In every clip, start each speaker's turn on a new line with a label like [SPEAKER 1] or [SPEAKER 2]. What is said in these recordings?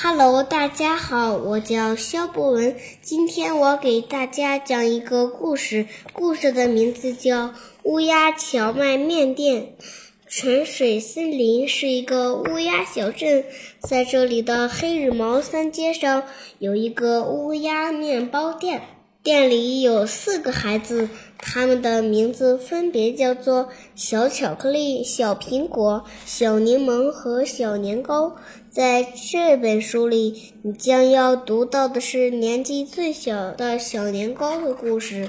[SPEAKER 1] 哈喽大家好，我叫肖博文。今天我给大家讲一个故事，故事的名字叫《乌鸦荞麦面店》。泉水森林是一个乌鸦小镇，在这里的黑羽毛三街上有一个乌鸦面包店，店里有四个孩子，他们的名字分别叫做小巧克力、小苹果、小柠檬和小年糕。在这本书里，你将要读到的是年纪最小的小年糕的故事。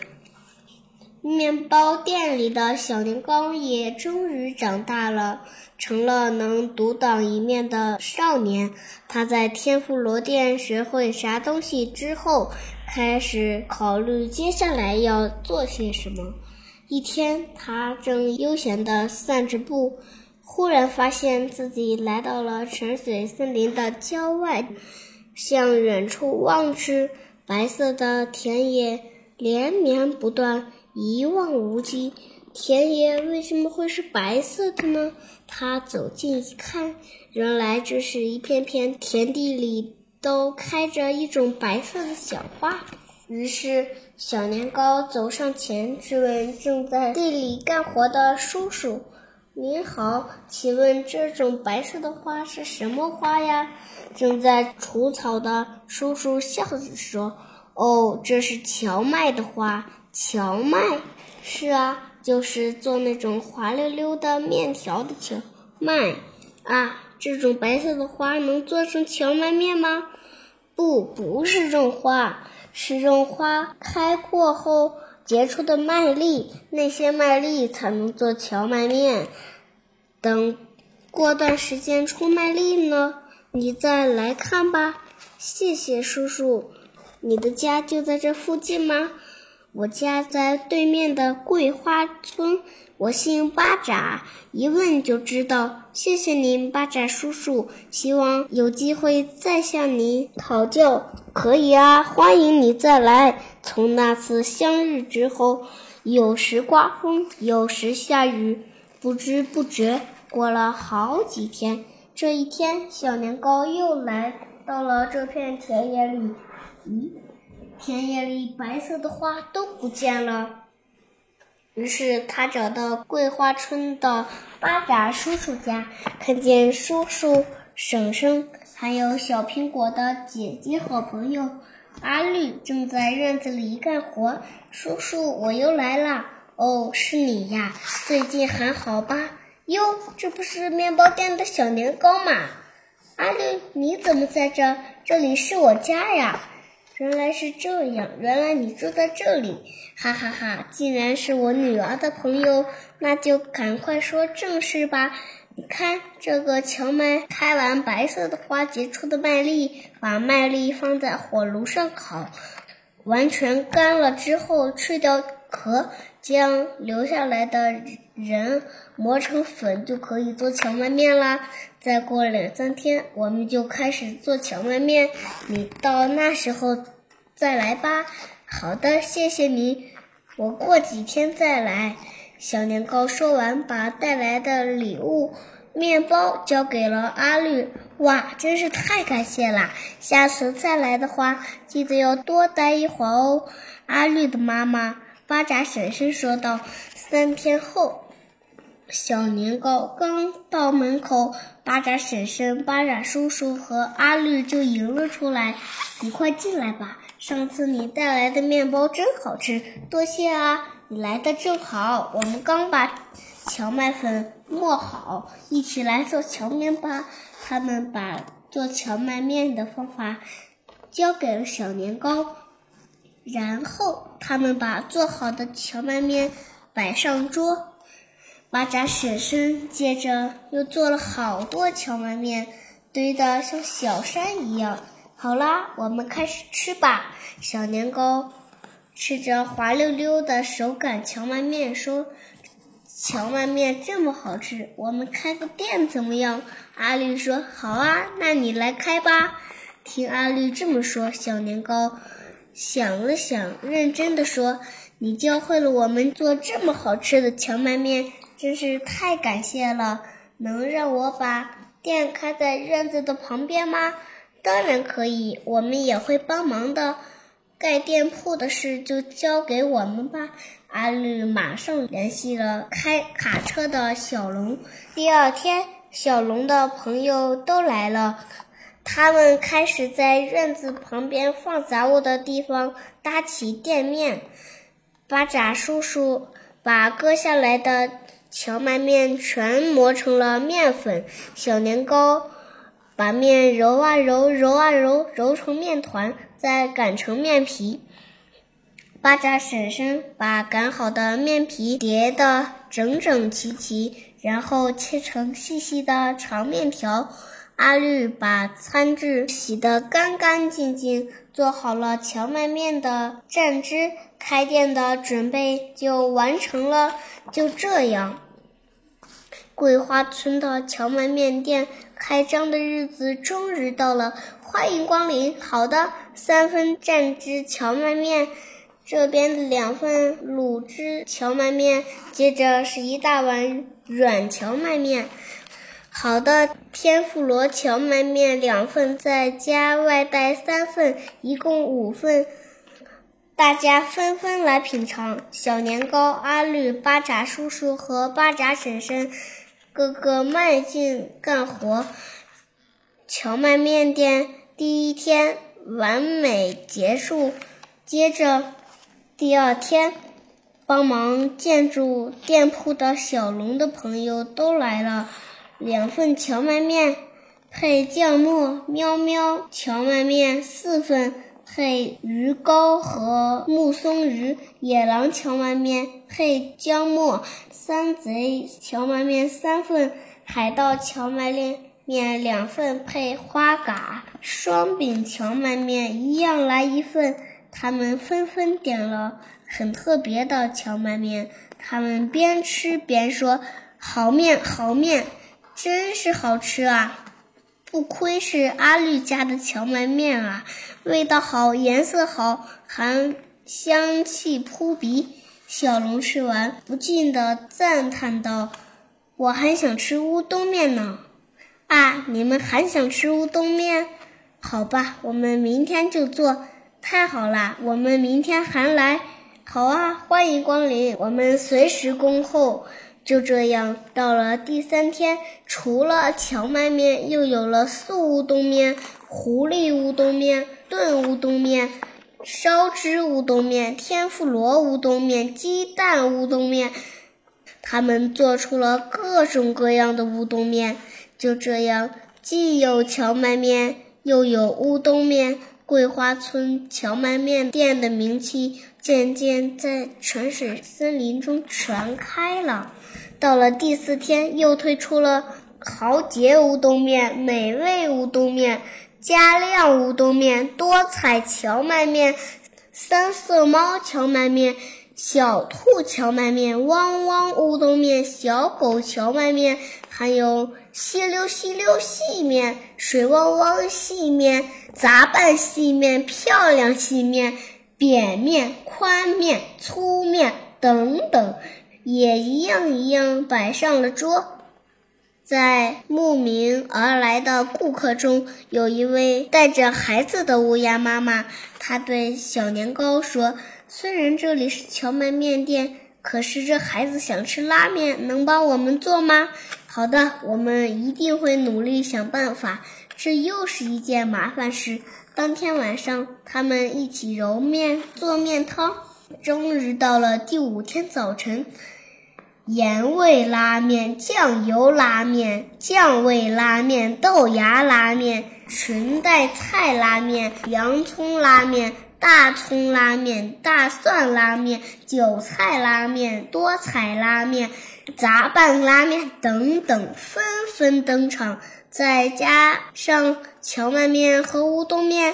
[SPEAKER 1] 面包店里的小年糕也终于长大了，成了能独当一面的少年。他在天妇罗店学会啥东西之后，开始考虑接下来要做些什么。一天，他正悠闲地散着步，忽然发现自己来到了沉水森林的郊外。向远处望去，白色的田野连绵不断。一望无际，田野为什么会是白色的呢？他走近一看，原来这是一片片田地里都开着一种白色的小花。于是，小年糕走上前质问正在地里干活的叔叔：“您好，请问这种白色的花是什么花呀？”正在除草的叔叔笑着说：“哦，这是荞麦的花。”荞麦，是啊，就是做那种滑溜溜的面条的荞麦啊。这种白色的花能做成荞麦面吗？不，不是这种花，是这种花开过后结出的麦粒，那些麦粒才能做荞麦面。等过段时间出麦粒呢，你再来看吧。谢谢叔叔，你的家就在这附近吗？我家在对面的桂花村，我姓巴扎，一问就知道。谢谢您，巴扎叔叔，希望有机会再向您讨教。可以啊，欢迎你再来。从那次相遇之后，有时刮风，有时下雨，不知不觉过了好几天。这一天，小年糕又来到了这片田野里。咦？田野里白色的花都不见了，于是他找到桂花村的巴扎叔叔家，看见叔叔、婶婶还有小苹果的姐姐好朋友阿绿正在院子里干活。叔叔，我又来了。哦，是你呀，最近还好吧？哟，这不是面包店的小年糕吗？阿绿，你怎么在这？这里是我家呀。原来是这样，原来你住在这里，哈哈哈！既然是我女儿的朋友，那就赶快说正事吧。你看，这个荞麦开完白色的花结出的麦粒，把麦粒放在火炉上烤，完全干了之后，去掉壳，将留下来的人磨成粉，就可以做荞麦面啦。再过两三天，我们就开始做荞麦面，你到那时候再来吧。好的，谢谢你，我过几天再来。小年糕说完，把带来的礼物面包交给了阿绿。哇，真是太感谢啦！下次再来的话，记得要多待一会儿哦。阿绿的妈妈巴扎婶婶说道。三天后。小年糕刚到门口，巴扎婶婶、巴扎叔叔和阿绿就迎了出来。你快进来吧，上次你带来的面包真好吃，多谢啊！你来的正好，我们刚把荞麦粉磨好，一起来做荞面吧。他们把做荞麦面的方法交给了小年糕，然后他们把做好的荞麦面摆上桌。巴扎婶婶接着又做了好多荞麦面，堆得像小山一样。好啦，我们开始吃吧。小年糕吃着滑溜溜的手擀荞麦面，说：“荞麦面这么好吃，我们开个店怎么样？”阿绿说：“好啊，那你来开吧。”听阿绿这么说，小年糕想了想，认真的说：“你教会了我们做这么好吃的荞麦面。”真是太感谢了！能让我把店开在院子的旁边吗？当然可以，我们也会帮忙的。盖店铺的事就交给我们吧。阿绿马上联系了开卡车的小龙。第二天，小龙的朋友都来了，他们开始在院子旁边放杂物的地方搭起店面。巴扎叔叔把割下来的荞麦面全磨成了面粉，小年糕把面揉啊揉，揉啊揉，揉成面团。再擀成面皮，巴扎婶婶把擀好的面皮叠得整整齐齐，然后切成细细的长面条。阿绿把餐具洗得干干净净，做好了荞麦面的蘸汁，开店的准备就完成了。就这样，桂花村的荞麦面店开张的日子终于到了。欢迎光临。好的，三分蘸汁荞麦面，这边两份卤汁荞麦面，接着是一大碗软荞麦面。好的，天妇罗荞麦面两份，再加外带三份，一共五份。大家纷纷来品尝。小年糕、阿绿、巴扎叔叔和巴扎婶婶，个个卖劲干活。荞麦面店。第一天完美结束，接着第二天，帮忙建筑店铺的小龙的朋友都来了，两份荞麦面配酱末，喵喵荞麦面四份配鱼糕和木松鱼，野狼荞麦面配姜末，山贼荞麦面三份，海盗荞麦面。面两份配花蛤，双饼荞麦面一样来一份。他们纷纷点了很特别的荞麦面，他们边吃边说：“好面，好面，真是好吃啊！不愧是阿绿家的荞麦面啊，味道好，颜色好，还香气扑鼻。”小龙吃完不禁的赞叹道：“我还想吃乌冬面呢。”啊！你们还想吃乌冬面？好吧，我们明天就做。太好了，我们明天还来。好啊，欢迎光临，我们随时恭候。就这样，到了第三天，除了荞麦面，又有了素乌冬面、狐狸乌冬面、炖乌冬面、烧汁乌冬面、天妇罗乌冬面、鸡蛋乌冬面。他们做出了各种各样的乌冬面。就这样，既有荞麦面，又有乌冬面。桂花村荞麦面店的名气渐渐在泉水森林中传开了。到了第四天，又推出了豪杰乌冬面、美味乌冬面、加量乌冬面、多彩荞麦面、三色猫荞麦面、小兔荞麦面、汪汪乌冬面、小狗荞麦面，还有。稀溜稀溜细面、水汪汪细面、杂拌细面、漂亮细面、扁面、宽面、粗面等等，也一样一样摆上了桌。在慕名而来的顾客中，有一位带着孩子的乌鸦妈妈，她对小年糕说：“虽然这里是荞麦面店。”可是这孩子想吃拉面，能帮我们做吗？好的，我们一定会努力想办法。这又是一件麻烦事。当天晚上，他们一起揉面做面汤。终于到了第五天早晨，盐味拉面、酱油拉面、酱味拉面、豆芽拉面、裙带菜拉面、洋葱拉面。大葱拉面、大蒜拉面、韭菜拉面、多彩拉面、杂拌拉面等等纷纷登场，再加上荞麦面和乌冬面，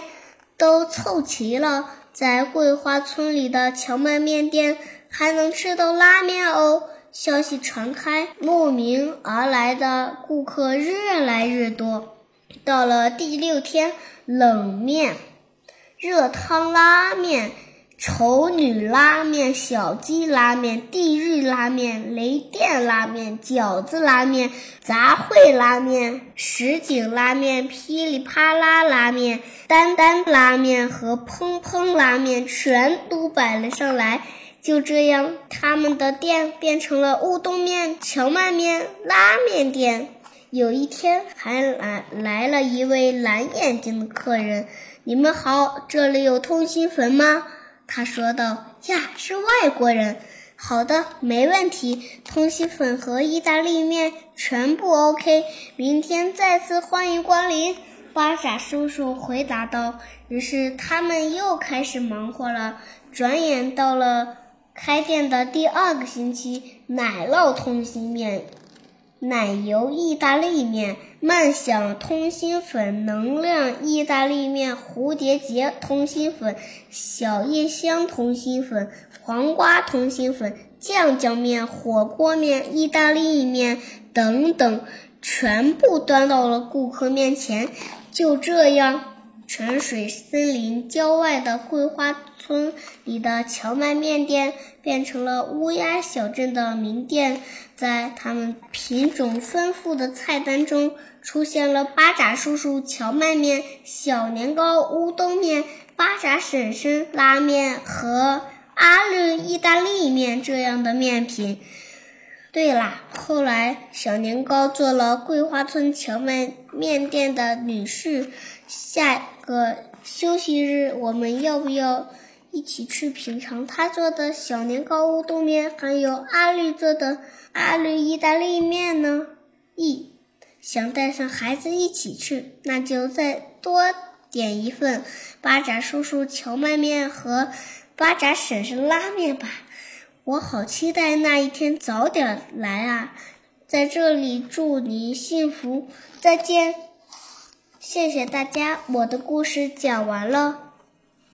[SPEAKER 1] 都凑齐了。在桂花村里的荞麦面店还能吃到拉面哦！消息传开，慕名而来的顾客越来越多。到了第六天，冷面。热汤拉面、丑女拉面、小鸡拉面、地狱拉面、雷电拉面、饺子拉面、杂烩拉面、什锦拉面、噼里啪啦拉面、丹丹拉面和砰砰拉面全都摆了上来。就这样，他们的店变成了乌冬面、荞麦面拉面店。有一天，还来来了一位蓝眼睛的客人。你们好，这里有通心粉吗？他说道：“呀，是外国人。好的，没问题。通心粉和意大利面全部 OK。明天再次欢迎光临。”巴傻叔叔回答道。于是他们又开始忙活了。转眼到了开店的第二个星期，奶酪通心面。奶油意大利面、慢享通心粉、能量意大利面、蝴蝶结通心粉、小叶香通心粉、黄瓜通心粉、酱酱面、火锅面、意大利面等等，全部端到了顾客面前。就这样。泉水森林郊外的桂花村里的荞麦面店变成了乌鸦小镇的名店，在他们品种丰富的菜单中，出现了巴扎叔叔荞麦面、小年糕乌冬面、巴扎婶婶拉面和阿绿意大利面这样的面品。对啦，后来小年糕做了桂花村荞麦面店的女婿，下。个休息日，我们要不要一起去品尝他做的小年糕乌冬面，还有阿绿做的阿绿意大利面呢？咦，想带上孩子一起去，那就再多点一份巴扎叔叔荞麦面和巴扎婶婶拉面吧。我好期待那一天早点来啊！在这里祝你幸福，再见。谢谢大家，我的故事讲完了。